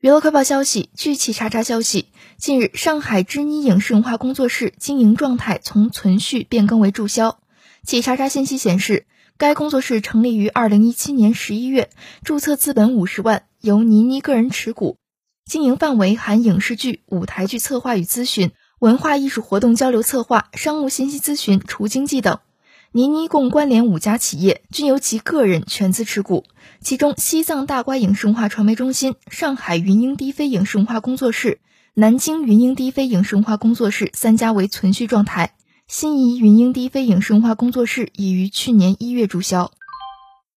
娱乐快报消息：据企查查消息，近日上海知妮影视文化工作室经营状态从存续变更为注销。企查查信息显示，该工作室成立于二零一七年十一月，注册资本五十万，由倪妮个人持股，经营范围含影视剧、舞台剧策划与咨询、文化艺术活动交流策划、商务信息咨询、除经济等。倪妮共关联五家企业，均由其个人全资持股。其中，西藏大瓜影视文化传媒中心、上海云鹰低飞影视文化工作室、南京云鹰低飞影视文化工作室三家为存续状态。新沂云鹰低飞影视文化工作室已于去年一月注销。